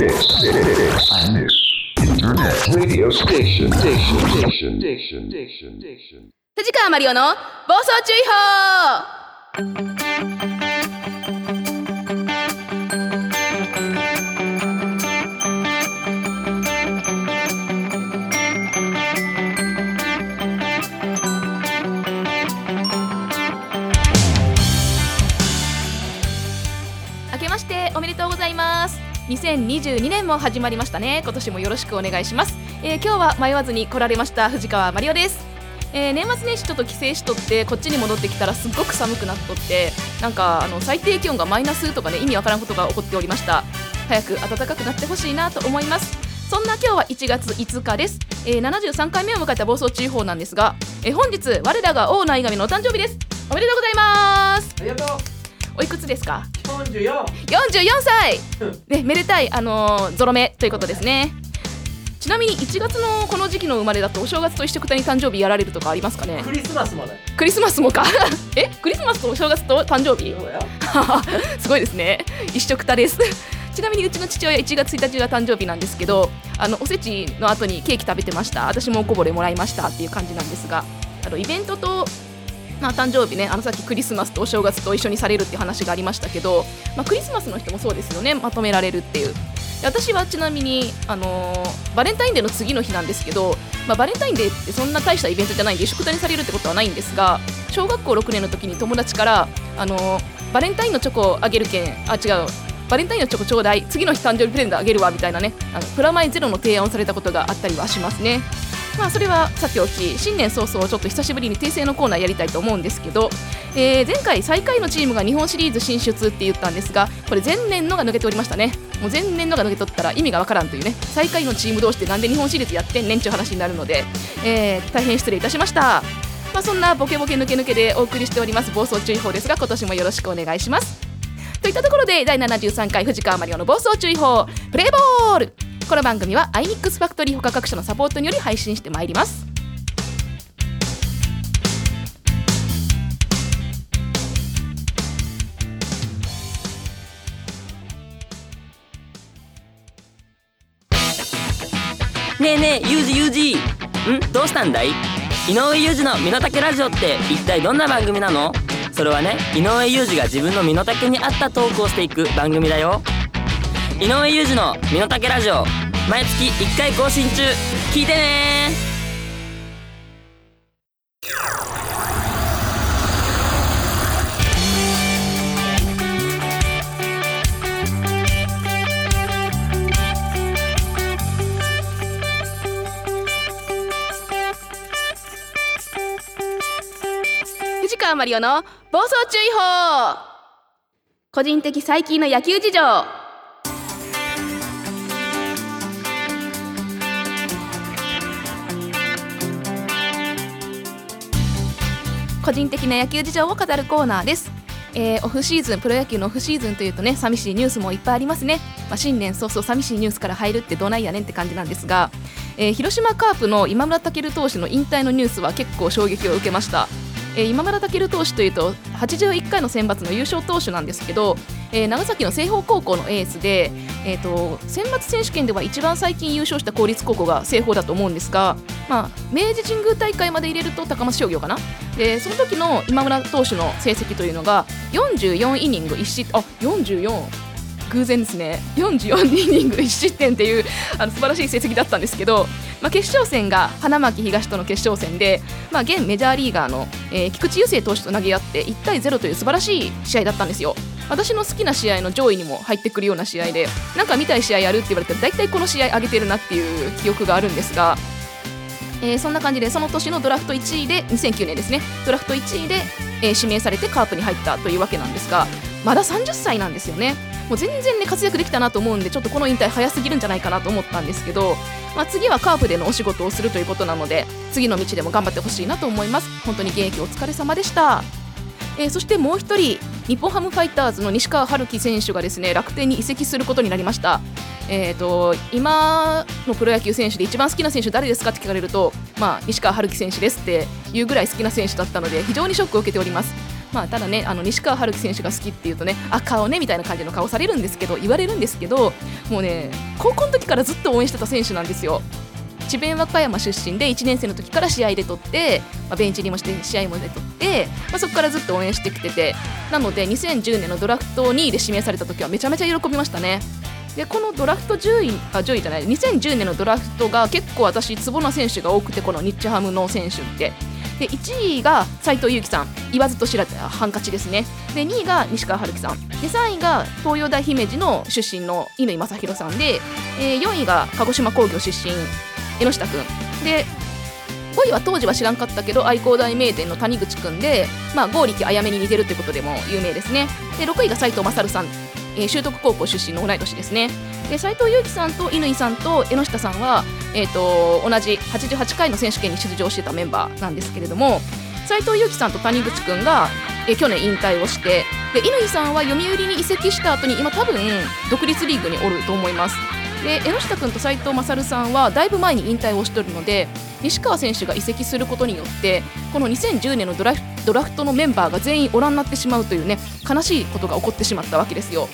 This, this and this. Internet radio station, station, station, station, station, station. 藤川マリオの暴走注意報明けましておめでとうございます2022年も始まりましたね。今年もよろしくお願いします、えー今日は迷わずに来られました藤川マリオです。えー年末年始ちょっと帰省しとってこっちに戻ってきたらすっごく寒くなっとってなんかあの最低気温がマイナスとかね意味わからんことが起こっておりました。早く暖かくなってほしいなと思います。そんな今日は1月5日です、えー73回目を迎えた暴走注意報なんですが、えー本日我らが王内神のお誕生日です。おめでとうございます。ありがとう。おいくつですか？44 44歳。ね、めでたい、あのーゾロ目ということですね。ちなみに1月のこの時期の生まれだとお正月と一緒くたに誕生日やられるとかありますかね？クリスマスまで。クリスマスもか。え？クリスマスとお正月と誕生日？すごいですね。一緒くたです。ちなみにうちの父親1月1日が誕生日なんですけどあのおせちの後にケーキ食べてました。私もおこぼれもらいましたっていう感じなんですがあのイベントとまあ、誕生日ねあのさっきクリスマスとお正月と一緒にされるっていう話がありましたけど、まあ、クリスマスの人もそうですよねまとめられるっていう。私はちなみに、あのーバレンタインデーの次の日なんですけど、まあ、バレンタインデーってそんな大したイベントじゃないんで食たにされるってことはないんですが小学校6年の時に友達から、あのーバレンタインのチョコをあげるけんあ違うバレンタインのチョコちょうだい次の日誕生日プレゼントあげるわみたいなねあのプラマイゼロの提案をされたことがあったりはしますね。まあそれはさておき新年早々ちょっと久しぶりに訂正のコーナーやりたいと思うんですけど、えー前回最下位のチームが日本シリーズ進出って言ったんですがこれ前年のが抜けておりましたね。もう前年のが抜け取ったら意味がわからんというね。最下位のチーム同士でなんで日本シリーズやってんねんちゅう話になるので、えー大変失礼いたしました。まあそんなボケボケ抜け抜けでお送りしております暴走注意報ですが今年もよろしくお願いします。といったところで第73回藤川マリオの暴走注意報プレイボール。この番組はアイニックスファクトリー他各社のサポートにより配信してまいります。ねえねえユージユージ。ん？どうしたんだい？井上裕二の身の丈ラジオって一体どんな番組なの？それはね井上裕二が自分の身の丈に合ったトークをしていく番組だよ。井上裕二の身の丈ラジオ。毎月1回更新中。聞いてね。藤川マリオの暴走注意報。個人的最近の野球事情。個人的な野球事情を語るコーナーです、えーオフシーズンプロ野球のオフシーズンというとね寂しいニュースもいっぱいありますね、まあ、新年早々寂しいニュースから入るってどないやねんって感じなんですが、えー広島カープの今村翔投手の引退のニュースは結構衝撃を受けました。えー今村健投手というと81回の選抜の優勝投手なんですけど、えー長崎の西邦高校のエースで、えー、と選抜選手権では一番最近優勝した公立高校が西邦だと思うんですが、まあ、明治神宮大会まで入れると高松商業かな？でその時の今村投手の成績というのが44イニング1失あ44偶然ですね。44イニング1失点っていうあの素晴らしい成績だったんですけど、まあ、決勝戦が花巻東との決勝戦で、まあ、現メジャーリーガーの、えー菊池雄星投手と投げ合って1対0という素晴らしい試合だったんですよ。私の好きな試合の上位にも入ってくるような試合でなんか見たい試合やるって言われたら大体この試合上げてるなっていう記憶があるんですが、えーそんな感じでその年のドラフト1位で2009年ですね。ドラフト1位で、えー指名されてカープに入ったというわけなんですがまだ30歳なんですよね。もう全然ね活躍できたなと思うんでちょっとこの引退早すぎるんじゃないかなと思ったんですけど、まあ、次はカープでのお仕事をするということなので次の道でも頑張ってほしいなと思います。本当に現役お疲れ様でした。えーそしてもう一人日本ハムファイターズの西川春樹選手がですね楽天に移籍することになりました。えー、と今のプロ野球選手で一番好きな選手誰ですかって聞かれると、まあ、西川春樹選手ですっていうぐらい好きな選手だったので非常にショックを受けております。まあ、ただねあの西川春樹選手が好きっていうとねあ顔ねみたいな感じの顔されるんですけど言われるんですけどもうね高校の時からずっと応援してた選手なんですよ。智弁和歌山出身で1年生の時から試合で取って、まあ、ベンチにもして試合もで取って、まあ、そこからずっと応援してきててなので2010年のドラフト2位で指名された時はめちゃめちゃ喜びましたね。でこのドラフト10位あ10位じゃない2010年のドラフトが結構私ツボな選手が多くてこの日ハムの選手ってで1位が斎藤佑樹さん。言わずと知らずハンカチですね。で2位が西川春樹さん。で3位が東洋大姫路の出身の乾正弘さんで、えー、4位が鹿児島工業出身江下君で5位は当時は知らんかったけど愛工大名電の谷口君で、まあ、剛力あやめに似てるってことでも有名ですね。で6位が斎藤勝さん。えー、修徳高校出身の同い年ですねで斉藤佑樹さんと乾さんと江下さんは、えーと、同じ88回の選手権に出場してたメンバーなんですけれども斉藤佑樹さんと谷口君が、えー、去年引退をしてで乾さんは読売に移籍した後に今多分独立リーグにおると思いますで江下君と斉藤勝さんはだいぶ前に引退をしておるので西川選手が移籍することによってこの2010年のドラフドラフトのメンバーが全員おらんなってしまうというね悲しいことが起こってしまったわけですよ。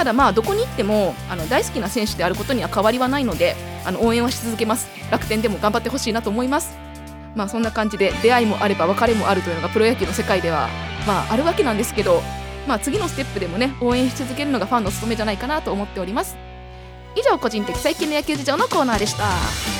ただまあどこに行ってもあの大好きな選手であることには変わりはないのであの応援はし続けます。楽天でも頑張ってほしいなと思います。まあそんな感じで出会いもあれば別れもあるというのがプロ野球の世界ではまああるわけなんですけどまあ次のステップでもね応援し続けるのがファンの務めじゃないかなと思っております。以上個人的最近の野球事情のコーナーでした。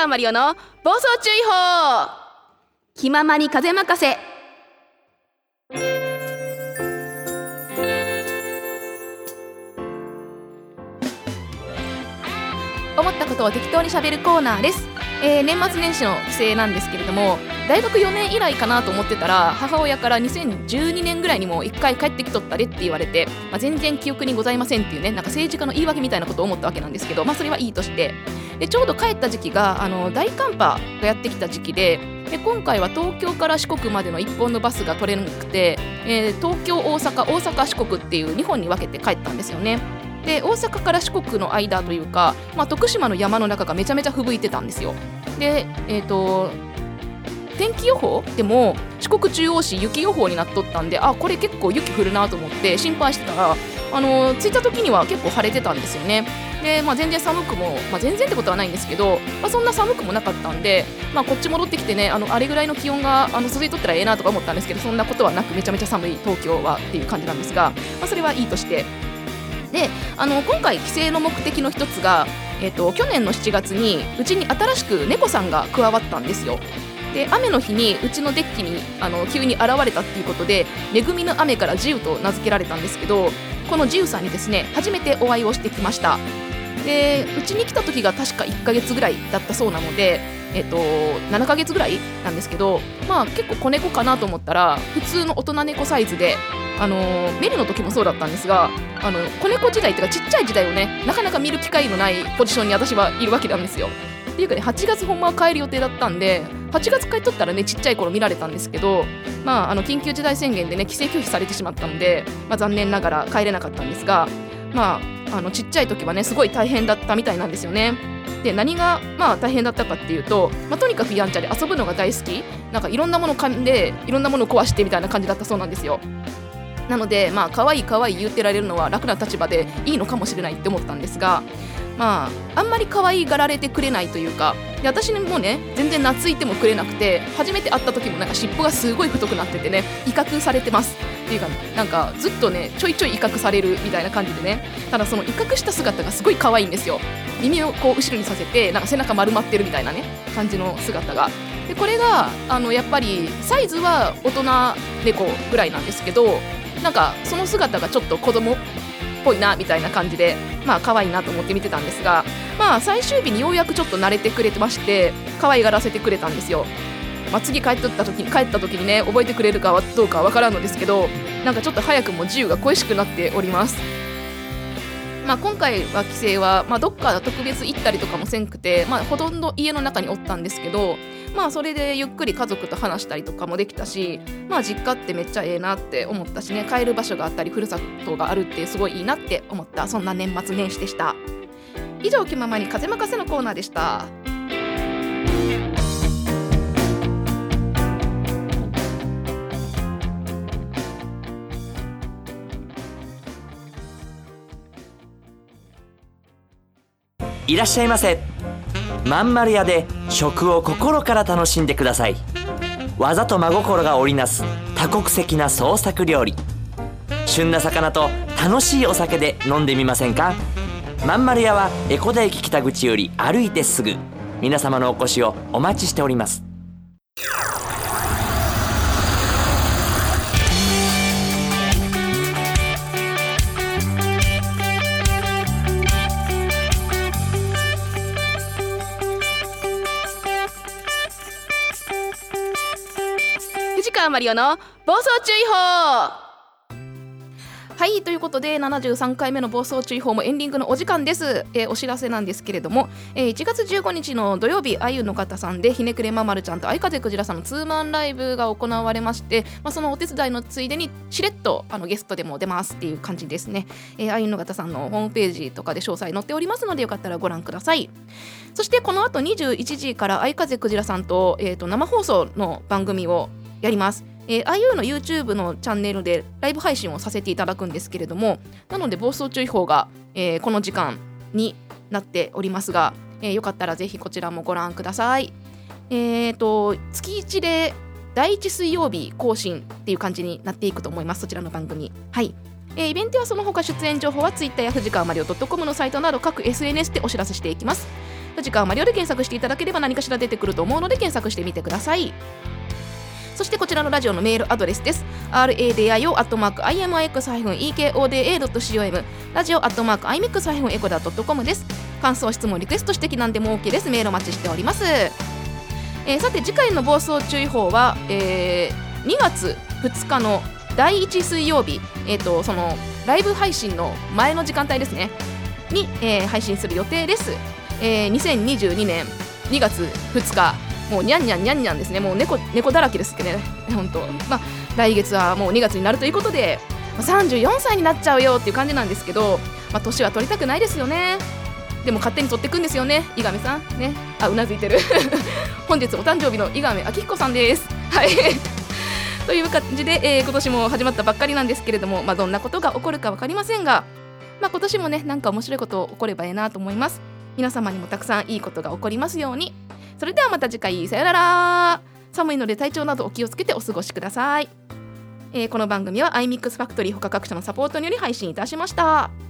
川マリオの暴走注意報。気ままに風任せ。思ったことを適当にしゃべるコーナーです、えー、年末年始の帰省なんですけれども大学4年以来かなと思ってたら母親から2012年ぐらいにも1回帰ってきとったでって言われて、まあ、全然記憶にございませんっていうねなんか政治家の言い訳みたいなことを思ったわけなんですけど、まあ、それはいいとしてでちょうど帰った時期があの大寒波がやってきた時期でで今回は東京から四国までの1本のバスが取れなくて、えー、東京大阪大阪四国っていう2本に分けて帰ったんですよね。で大阪から四国の間というか、まあ、徳島の山の中がめちゃめちゃ吹雪いてたんですよ。で、えーと、天気予報でも四国中央市雪予報になっとったんであこれ結構雪降るなと思って心配してたらあの着いた時には結構晴れてたんですよね。で、まあ、全然寒くも、まあ、全然ってことはないんですけど、まあ、そんな寒くもなかったんで、まあ、こっち戻ってきてねあのあれぐらいの気温があの続いとったらええなとか思ったんですけどそんなことはなくめちゃめちゃ寒い東京はっていう感じなんですが、まあ、それはいいとしてであの今回帰省の目的の一つが、えーと、去年の7月にうちに新しく猫さんが加わったんですよ。で雨の日にうちのデッキにあの急に現れたっていうことで「恵みの雨」から「自由」と名付けられたんですけどこの自由さんにですね初めてお会いをしてきましたでうちに来た時が確か1ヶ月ぐらいだったそうなのでえっと、7ヶ月ぐらいなんですけど、まあ、結構子猫かなと思ったら普通の大人猫サイズで、あのメルの時もそうだったんですがあの子猫時代っていうかちっちゃい時代をねなかなか見る機会のないポジションに私はいるわけなんですよ。っていうかね8月ほんまは帰る予定だったんで8月帰っとったらねちっちゃい頃見られたんですけど、まあ、あの緊急事態宣言でね帰省拒否されてしまったので、まあ、残念ながら帰れなかったんですが、まあ、あのちっちゃい時はねすごい大変だったみたいなんですよね。で何がまあ大変だったかっていうと、まあ、とにかくやんちゃで遊ぶのが大好きなんかいろんなもの噛んでいろんなものを壊してみたいな感じだったそうなんですよ。なのでまあ可愛い可愛い言ってられるのは楽な立場でいいのかもしれないって思ったんですがまああんまり可愛がられてくれないというかで私もね全然懐いてもくれなくて初めて会った時もなんか尻尾がすごい太くなっててね威嚇されてますっていうかなんかずっとねちょいちょい威嚇されるみたいな感じでねただその威嚇した姿がすごい可愛いんですよ。耳をこう後ろにさせてなんか背中丸まってるみたいなね感じの姿が。でこれがあのやっぱりサイズは大人猫ぐらいなんですけどなんかその姿がちょっと子供っぽいなみたいな感じでまあ可愛いなと思って見てたんですがまあ最終日にようやくちょっと慣れてくれてまして可愛がらせてくれたんですよまあ、次帰ってった時に帰った時にね覚えてくれるかどうかは分からんのですけどなんかちょっと早くも自由が恋しくなっております。まあ、今回は帰省は、まあ、どっか特別行ったりとかもせんくて、まあ、ほとんど家の中におったんですけど、まあ、それでゆっくり家族と話したりとかもできたし、まあ、実家ってめっちゃええなって思ったしね帰る場所があったりふるさとがあるってすごいいいなって思ったそんな年末年始でした。以上気ままに風任せのコーナーでした。いらっしゃいませ。まんまる屋で食を心から楽しんでください。技と真心が織りなす多国籍な創作料理。旬な魚と楽しいお酒で飲んでみませんか？まんまる屋は江古田駅北口より歩いてすぐ。皆様のお越しをお待ちしております。リオの暴走注意報。はいということで73回目の暴走注意報もエンディングのお時間です、えーお知らせなんですけれども、えー1月15日の土曜日あゆの方さんでひねくれままるちゃんと相風クジラさんのツーマンライブが行われまして、まあ、そのお手伝いのついでにしれっとあのゲストでも出ますっていう感じですね、えー、あゆの方さんのホームページとかで詳細載っておりますのでよかったらご覧ください。そしてこの後21時から相風クジラさんと,、えー、と生放送の番組をやります。えー、IU の YouTube のチャンネルでライブ配信をさせていただくんですけれどもなので暴走注意報が、えーこの時間になっておりますが、えーよかったらぜひこちらもご覧ください。えー、と月1で第1水曜日更新っていう感じになっていくと思いますそちらの番組。はいえーイベントやその他出演情報は Twitter や藤川マリオ .com のサイトなど各 SNS でお知らせしていきます。藤川マリオで検索していただければ何かしら出てくると思うので検索してみてください。そしてこちらのラジオのメールアドレスです。radio.imix-ekoda.com ラジオ .imix-ekoda.com です。感想、質問、リクエスト、指摘なんでも OK です。メールお待ちしております。えーさて次回の暴走注意報は、えー2月2日の第1水曜日、えー、とそのライブ配信の前の時間帯ですねに、えー配信する予定です、えー2022年2月2日もうにゃんにゃんにゃんにゃんですね。もう猫猫だらけですけどね。本当。まあ来月はもう2月になるということでま34歳になっちゃうよっていう感じなんですけど、まあ、年は取りたくないですよね。でも勝手に取ってくんですよね。伊亀さん。ね。あうなずいてる。本日お誕生日の伊亀明彦さんです。はい。という感じで、えー今年も始まったばっかりなんですけれども、まあ、どんなことが起こるか分かりませんが、まあ、今年もねなんか面白いこと起こればいいなと思います。皆様にもたくさんいいことが起こりますように。それではまた次回。さよなら。寒いので体調などお気をつけてお過ごしください、えーこの番組は iMix ファクトリー他各社のサポートにより配信いたしました。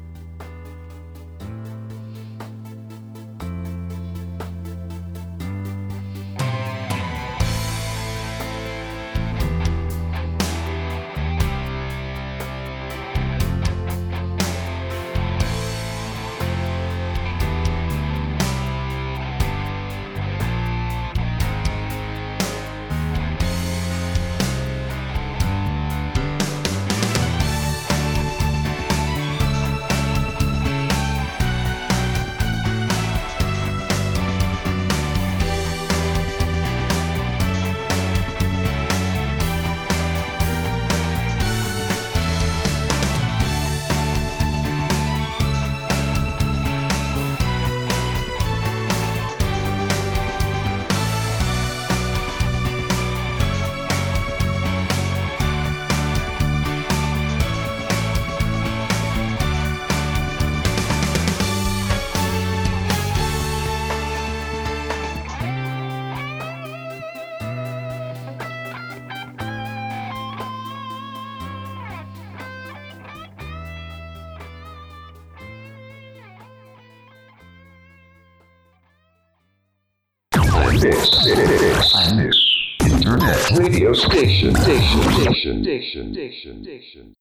This, Internet radio station, station, station, station, station, station.